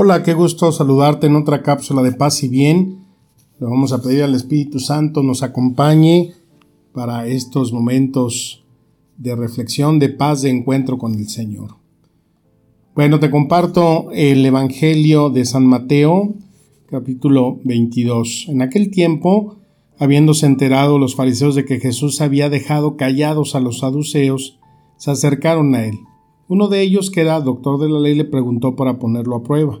Hola, qué gusto saludarte en otra cápsula de paz y bien. Le vamos a pedir al Espíritu Santo nos acompañe para estos momentos de reflexión, de paz, de encuentro con el Señor. Bueno, te comparto el Evangelio de San Mateo, capítulo 22. En aquel tiempo, habiéndose enterado los fariseos de que Jesús había dejado callados a los saduceos, se acercaron a él. Uno de ellos, que era doctor de la ley, le preguntó para ponerlo a prueba.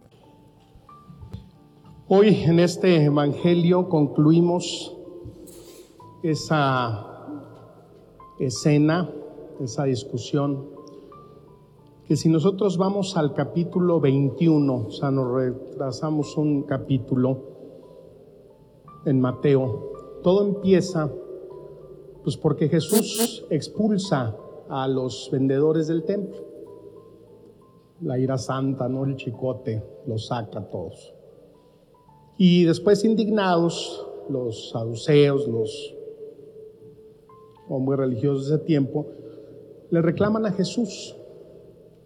Hoy en este Evangelio concluimos esa escena, esa discusión, que si nosotros vamos al capítulo 21, o sea, nos retrasamos un capítulo en Mateo, todo empieza pues porque Jesús expulsa a los vendedores del templo. La ira santa, ¿no? El chicote los saca a todos. Y después indignados, los saduceos, los hombres religiosos de ese tiempo, le reclaman a Jesús,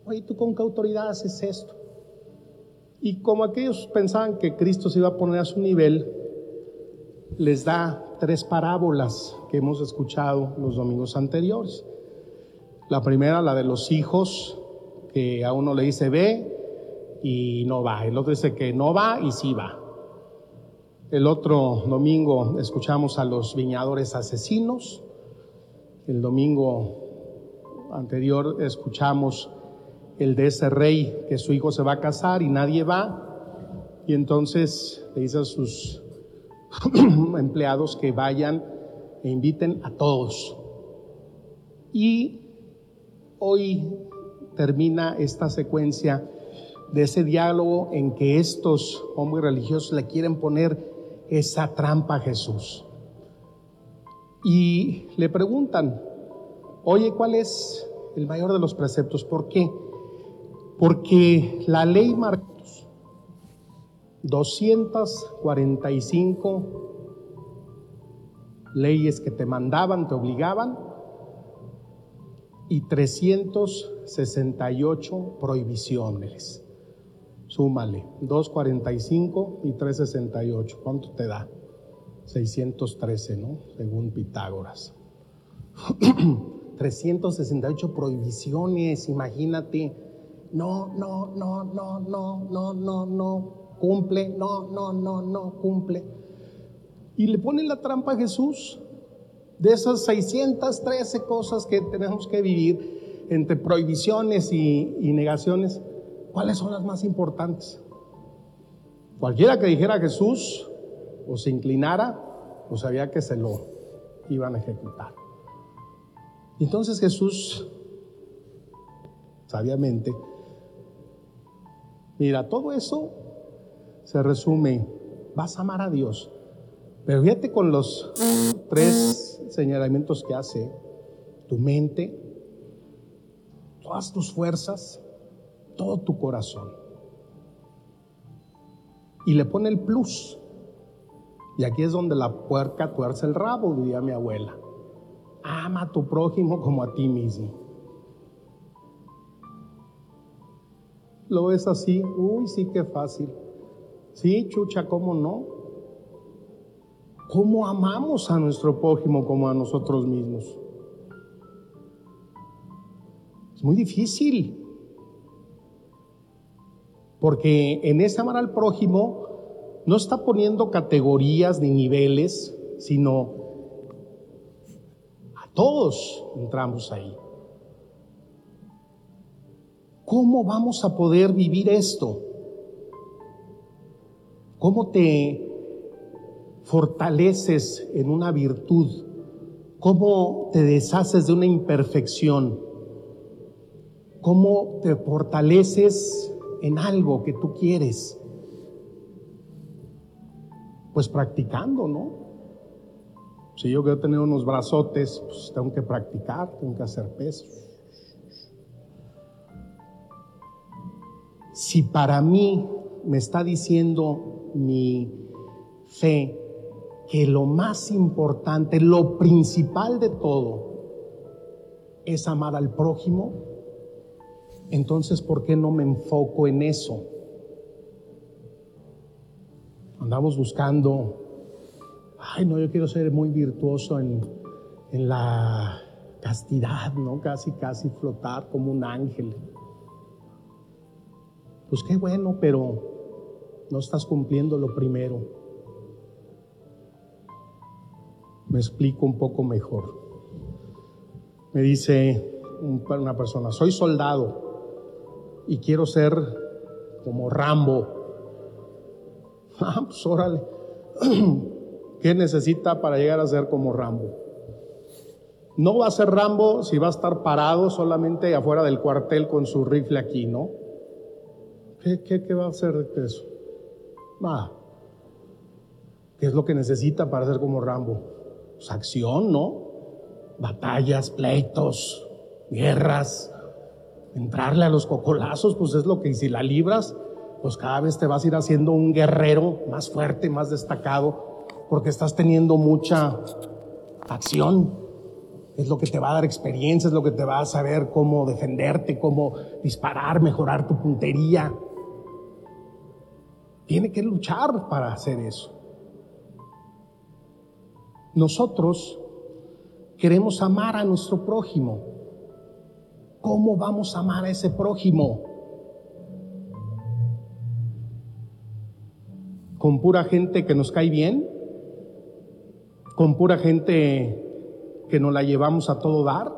oye, ¿tú con qué autoridad haces esto? Y como aquellos pensaban que Cristo se iba a poner a su nivel, les da tres parábolas que hemos escuchado los domingos anteriores. La primera, la de los hijos, que a uno le dice ve y no va. El otro dice que no va y sí va. El otro domingo escuchamos a los viñadores asesinos. El domingo anterior escuchamos el de ese rey que su hijo se va a casar y nadie va. Y entonces le dice a sus empleados que vayan e inviten a todos. Y hoy termina esta secuencia de ese diálogo en que estos hombres religiosos le quieren poner esa trampa a Jesús y le preguntan, oye, ¿cuál es el mayor de los preceptos? ¿Por qué? Porque la ley marca 245 leyes que te mandaban, te obligaban, y 368 prohibiciones. Súmale, 245 y 368. ¿Cuánto te da? 613, ¿no? Según Pitágoras. 368 prohibiciones, imagínate. No, no, no, no, no, no, no, no, cumple, no, no, no, no, cumple. Y le ponen la trampa a Jesús de esas 613 cosas que tenemos que vivir entre prohibiciones y, y negaciones. ¿Cuáles son las más importantes? Cualquiera que dijera Jesús, o se inclinara, o sabía que se lo iban a ejecutar. Entonces Jesús, sabiamente, mira, todo eso se resume, vas a amar a Dios. Pero fíjate con los tres señalamientos que hace, tu mente, todas tus fuerzas, todo tu corazón. Y le pone el plus, y aquí es donde la puerca tuerce el rabo, diría mi abuela. Ama a tu prójimo como a ti mismo. ¿Lo ves así? Uy, sí, qué fácil. Sí, chucha, ¿cómo no? ¿Cómo amamos a nuestro prójimo como a nosotros mismos? Es muy difícil. Porque en ese amar al prójimo no está poniendo categorías ni niveles, sino a todos entramos ahí. ¿Cómo vamos a poder vivir esto? ¿Cómo te fortaleces en una virtud? ¿Cómo te deshaces de una imperfección? ¿Cómo te fortaleces en algo que tú quieres? Pues practicando, ¿no? Si yo quiero tener unos brazotes, pues tengo que practicar, tengo que hacer peso. Si para mí me está diciendo mi fe que lo más importante, lo principal de todo, es amar al prójimo, entonces ¿por qué no me enfoco en eso? Andamos buscando, ay no, yo quiero ser muy virtuoso en, en la castidad, ¿no? Casi, casi flotar como un ángel. Pues qué bueno, pero no estás cumpliendo lo primero. Me explico un poco mejor. Me dice una persona, soy soldado y quiero ser como Rambo. Ah, pues órale. ¿Qué necesita para llegar a ser como Rambo? No va a ser Rambo si va a estar parado solamente afuera del cuartel con su rifle aquí, ¿no? ¿Qué, qué, qué va a hacer de eso? Nada. ¿Qué es lo que necesita para ser como Rambo? Pues, acción, ¿no? Batallas, pleitos, guerras, entrarle a los cocolazos, pues es lo que si la libras, pues cada vez te vas a ir haciendo un guerrero más fuerte, más destacado, porque estás teniendo mucha acción. Es lo que te va a dar experiencia, es lo que te va a saber cómo defenderte, cómo disparar, mejorar tu puntería. Tiene que luchar para hacer eso. Nosotros queremos amar a nuestro prójimo. ¿Cómo vamos a amar a ese prójimo? ¿Con pura gente que nos cae bien? ¿Con pura gente que nos la llevamos a todo dar?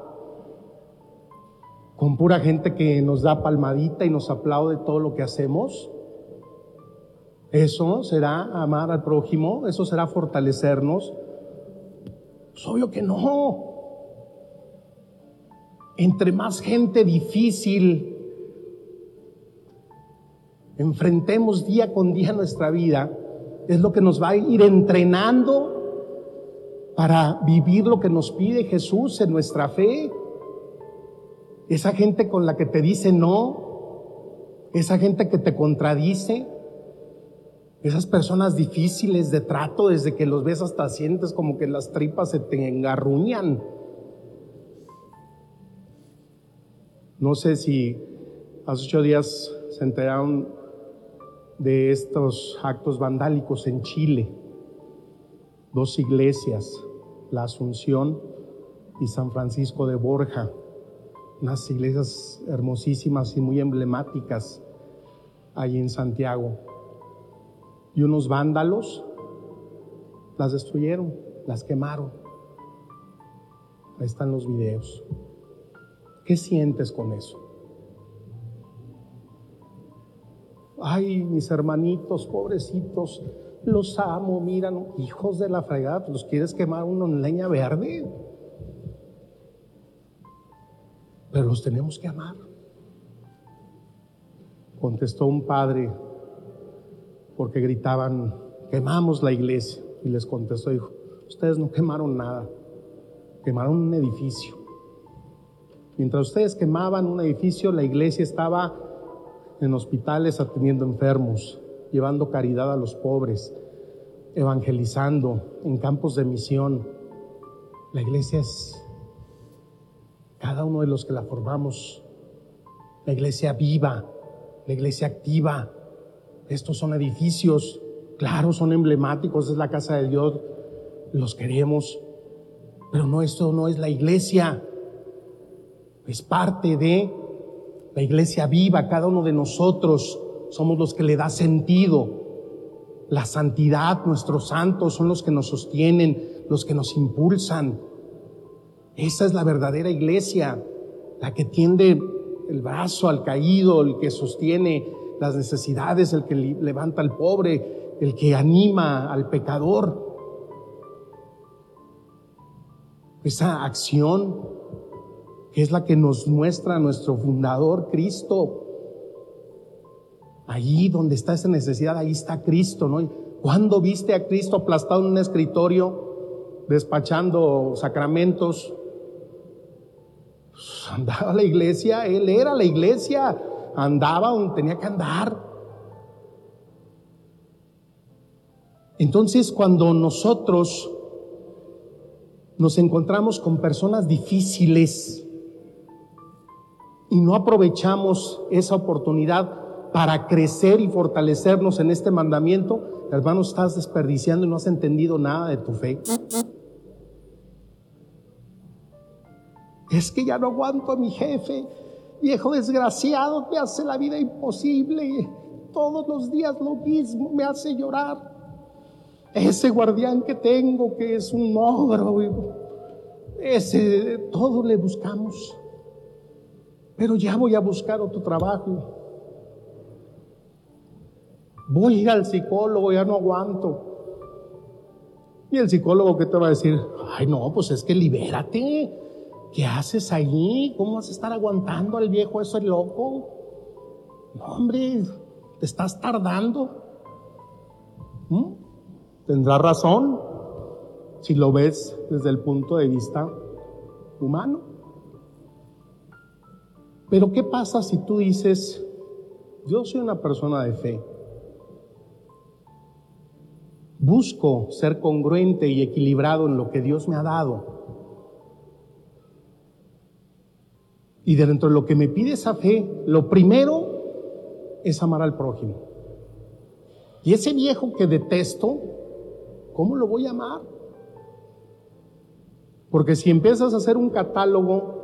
¿Con pura gente que nos da palmadita y nos aplaude todo lo que hacemos? ¿Eso será amar al prójimo? ¿Eso será fortalecernos? Pues obvio que no. Entre más gente difícil enfrentemos día con día nuestra vida, es lo que nos va a ir entrenando para vivir lo que nos pide Jesús en nuestra fe. Esa gente con la que te dice no, esa gente que te contradice, esas personas difíciles de trato, desde que los ves hasta sientes como que las tripas se te engarruñan. No sé si hace ocho días se enteraron de estos actos vandálicos en Chile. Dos iglesias, la Asunción y San Francisco de Borja, unas iglesias hermosísimas y muy emblemáticas allí en Santiago y unos vándalos las destruyeron, las quemaron. Ahí están los videos. ¿Qué sientes con eso? Ay, mis hermanitos, pobrecitos, los amo, miran, hijos de la fregada, ¿los quieres quemar uno en leña verde? Pero los tenemos que amar. Contestó un padre porque gritaban, quemamos la iglesia. Y les contestó, dijo, ustedes no quemaron nada, quemaron un edificio. Mientras ustedes quemaban un edificio, la iglesia estaba en hospitales atendiendo enfermos, llevando caridad a los pobres, evangelizando en campos de misión. La iglesia es cada uno de los que la formamos, la iglesia viva, la iglesia activa, estos son edificios, claro, son emblemáticos, es la casa de Dios, los queremos, pero no, esto no es la iglesia, es parte de la iglesia viva, cada uno de nosotros somos los que le da sentido. La santidad, nuestros santos son los que nos sostienen, los que nos impulsan. Esa es la verdadera iglesia, la que tiende el brazo al caído, el que sostiene las necesidades, el que levanta al pobre, el que anima al pecador. Esa acción es la que nos muestra nuestro fundador, Cristo. Allí donde está esa necesidad, ahí está Cristo, ¿no? ¿Cuándo viste a Cristo aplastado en un escritorio, despachando sacramentos? Pues, andaba a la iglesia, Él era la iglesia, andaba donde tenía que andar. Entonces, cuando nosotros nos encontramos con personas difíciles y no aprovechamos esa oportunidad para crecer y fortalecernos en este mandamiento, hermano, estás desperdiciando y no has entendido nada de tu fe. Es que ya no aguanto a mi jefe, viejo desgraciado, me hace la vida imposible, todos los días lo mismo, me hace llorar. Ese guardián que tengo, que es un ogro, ese, todo le buscamos. Pero ya voy a buscar otro trabajo. Voy a ir al psicólogo, ya no aguanto. Y el psicólogo, ¿qué te va a decir? Ay, no, pues es que libérate. ¿Qué haces ahí? ¿Cómo vas a estar aguantando al viejo eso es loco? No, hombre, te estás tardando. ¿Mm? Tendrá razón si lo ves desde el punto de vista humano. Pero ¿qué pasa si tú dices, yo soy una persona de fe? Busco ser congruente y equilibrado en lo que Dios me ha dado. Y dentro de lo que me pide esa fe, lo primero es amar al prójimo. Y ese viejo que detesto, ¿cómo lo voy a amar? Porque si empiezas a hacer un catálogo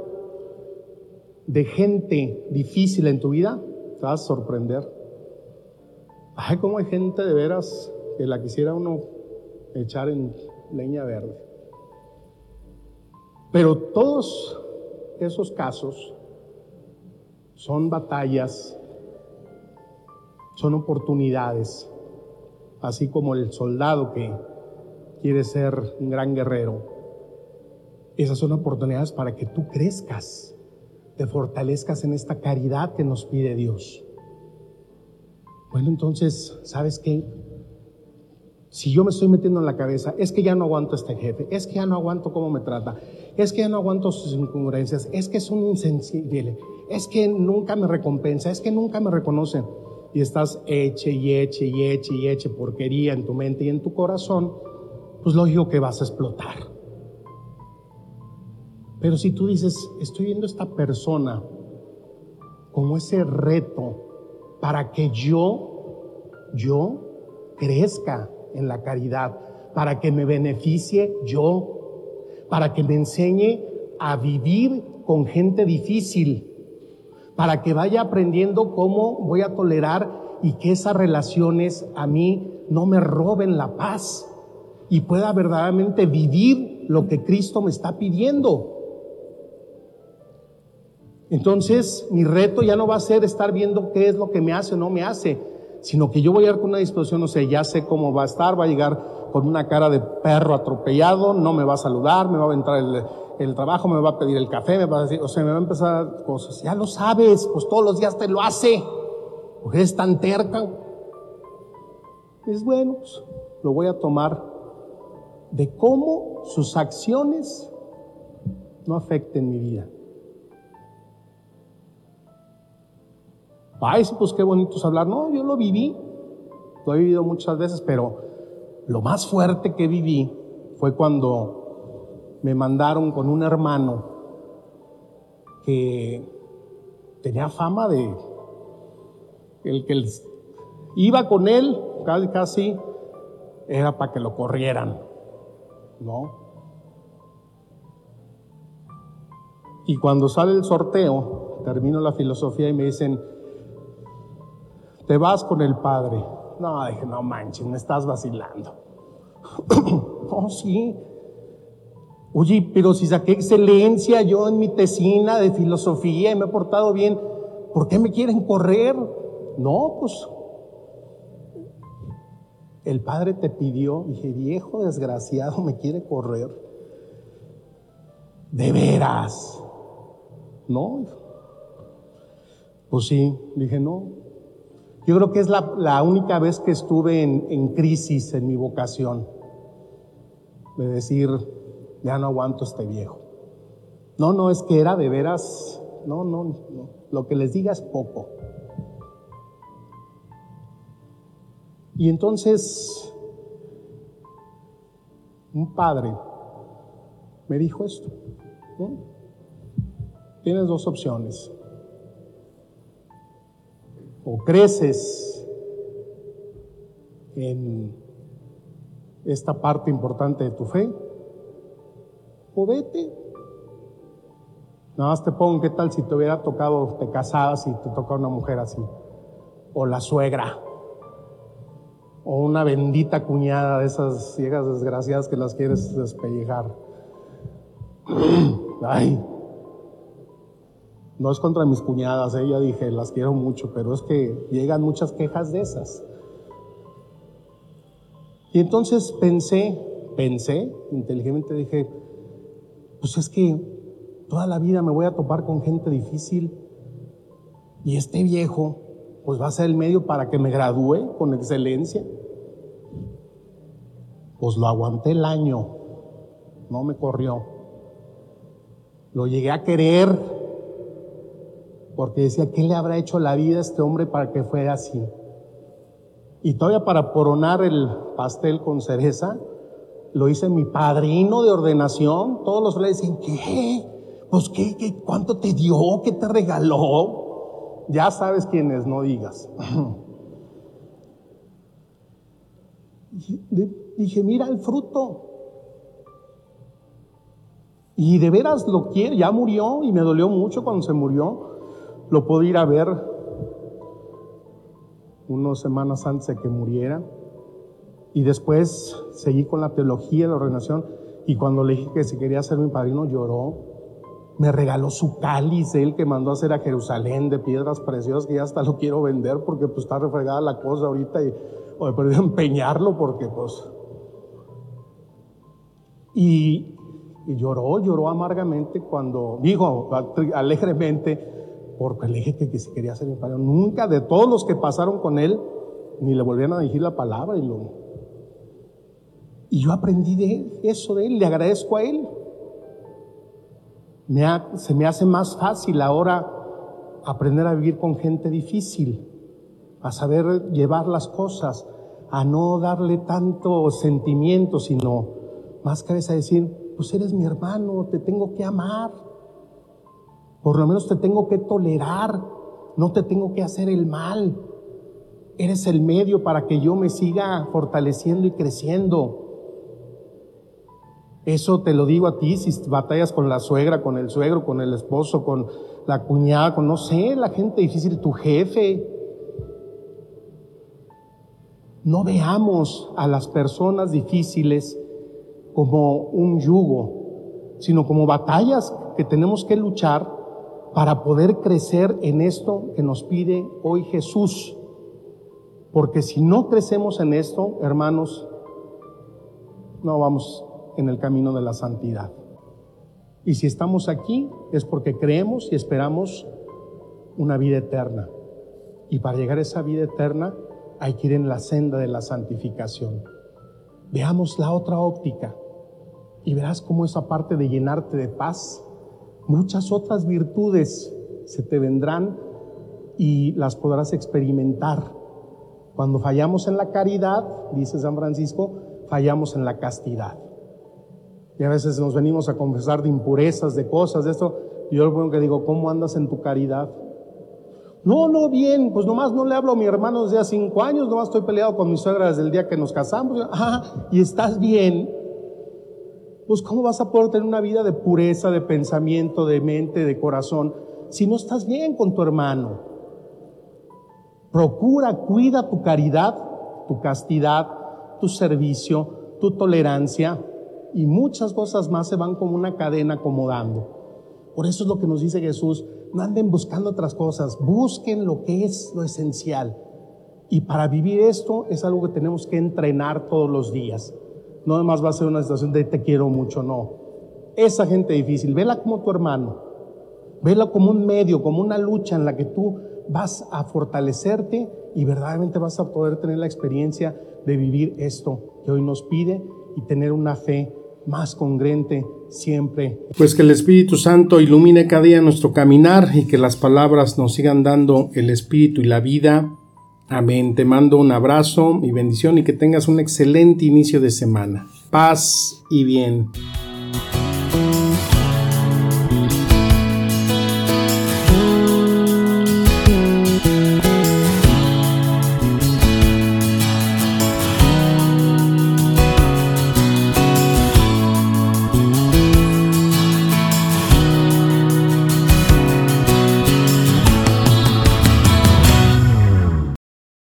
de gente difícil en tu vida, te vas a sorprender. Ay, cómo hay gente de veras que la quisiera uno echar en leña verde. Pero todos esos casos son batallas, son oportunidades, así como el soldado que quiere ser un gran guerrero. Esas son oportunidades para que tú crezcas, te fortalezcas en esta caridad que nos pide Dios. Bueno, entonces, ¿sabes qué? Si yo me estoy metiendo en la cabeza, es que ya no aguanto a este jefe, es que ya no aguanto cómo me trata, es que ya no aguanto sus incongruencias, es que es un insensible, es que nunca me recompensa, es que nunca me reconoce. Y estás eche y eche y eche y eche porquería en tu mente y en tu corazón, pues lógico que vas a explotar. Pero si tú dices, estoy viendo a esta persona como ese reto para que yo, yo crezca, en la caridad, para que me beneficie yo, para que me enseñe a vivir con gente difícil, para que vaya aprendiendo cómo voy a tolerar y que esas relaciones a mí no me roben la paz y pueda verdaderamente vivir lo que Cristo me está pidiendo. Entonces, mi reto ya no va a ser estar viendo qué es lo que me hace o no me hace, sino que yo voy a ir con una disposición, no sé, ya sé cómo va a estar, va a llegar con una cara de perro atropellado, no me va a saludar, me va a entrar el, el trabajo, me va a pedir el café, me va a decir, o sea, me va a empezar cosas. Ya lo sabes, pues todos los días te lo hace, porque es tan terca. Es bueno, pues, lo voy a tomar de cómo sus acciones no afecten mi vida. Ay, pues qué bonito es hablar. No, yo lo viví, lo he vivido muchas veces, pero lo más fuerte que viví fue cuando me mandaron con un hermano que tenía fama de el que iba con él casi casi era para que lo corrieran, ¿no? Y cuando sale el sorteo, termino la filosofía y me dicen, te vas con el padre. No, dije, no manches, me estás vacilando. oh, sí. Oye, pero si saqué excelencia yo en mi tesina de filosofía y me he portado bien, ¿por qué me quieren correr? No, pues el padre te pidió, dije, viejo desgraciado, me quiere correr. De veras. No. Pues sí, dije, no. Yo creo que es la, única vez que estuve en, en crisis en mi vocación. De decir, ya no aguanto este viejo. No, no, es que era de veras, no, no, no. Lo que les diga es poco. Y entonces, un padre me dijo esto. Tienes dos opciones. O creces en esta parte importante de tu fe, o vete. Nada más te pongo, ¿qué tal si te hubiera tocado, te casabas y te toca una mujer así? O la suegra. O una bendita cuñada de esas ciegas desgraciadas que las quieres despellejar. Ay, no es contra mis cuñadas, ella ¿eh? dije, las quiero mucho, pero es que llegan muchas quejas de esas. Y entonces pensé, pensé, inteligentemente dije, pues es que toda la vida me voy a topar con gente difícil y este viejo pues va a ser el medio para que me gradúe con excelencia. Pues lo aguanté el año, no me corrió. Lo llegué a querer porque decía, ¿qué le habrá hecho la vida a este hombre para que fuera así? Y todavía para coronar el pastel con cereza, lo hice mi padrino de ordenación. Todos los le dicen, ¿qué? Pues qué, qué, cuánto te dio, qué te regaló. Ya sabes quién es, no digas. Dije, mira el fruto. Y de veras lo quiere, ya murió y me dolió mucho cuando se murió. Lo puedo ir a ver unas semanas antes de que muriera. Y después seguí con la teología, la ordenación, y cuando le dije que si quería ser mi padrino, lloró. Me regaló su cáliz, él que mandó a hacer a Jerusalén de piedras preciosas, que ya hasta lo quiero vender porque pues está refregada la cosa ahorita y o he perdido empeñarlo porque pues... Y, y, lloró, lloró amargamente cuando, dijo alegremente, porque le dije que, si quería ser mi padrino. Nunca de todos los que pasaron con él, ni le volvieron a decir la palabra y lo, y yo aprendí de eso de él, le agradezco a él. se me hace más fácil ahora aprender a vivir con gente difícil, a saber llevar las cosas, a no darle tanto sentimiento, sino más que a decir, pues eres mi hermano, te tengo que amar, por lo menos te tengo que tolerar, no te tengo que hacer el mal. Eres el medio para que yo me siga fortaleciendo y creciendo. Eso te lo digo a ti si batallas con la suegra, con el suegro, con el esposo, con la cuñada, con no sé, la gente difícil, tu jefe. No veamos a las personas difíciles como un yugo, sino como batallas que tenemos que luchar para poder crecer en esto que nos pide hoy Jesús. Porque si no crecemos en esto, hermanos, no vamos en el camino de la santidad. Y si estamos aquí es porque creemos y esperamos una vida eterna. Y para llegar a esa vida eterna hay que ir en la senda de la santificación. Veamos la otra óptica y verás cómo esa parte de llenarte de paz, muchas otras virtudes se te vendrán y las podrás experimentar. Cuando fallamos en la caridad, dice San Francisco, fallamos en la castidad. Y a veces nos venimos a confesar de impurezas, de cosas, de esto. Yo lo que digo, ¿cómo andas en tu caridad? No, no, bien, pues nomás no le hablo a mi hermano desde hace cinco años, nomás estoy peleado con mi suegra desde el día que nos casamos. Ah, y estás bien. Pues ¿cómo vas a poder tener una vida de pureza, de pensamiento, de mente, de corazón, si no estás bien con tu hermano? Procura, cuida tu caridad, tu castidad, tu servicio, tu tolerancia y muchas cosas más se van como una cadena acomodando. Por eso es lo que nos dice Jesús, no anden buscando otras cosas, busquen lo que es lo esencial. Y para vivir esto es algo que tenemos que entrenar todos los días. No además va a ser una situación de te quiero mucho, no. Esa gente difícil, vela como tu hermano, vela como un medio, como una lucha en la que tú vas a fortalecerte y verdaderamente vas a poder tener la experiencia de vivir esto que hoy nos pide y tener una fe más congruente siempre. Pues que el Espíritu Santo ilumine cada día nuestro caminar y que las palabras nos sigan dando el Espíritu y la vida. Amén. Te mando un abrazo y bendición y que tengas un excelente inicio de semana. Paz y bien.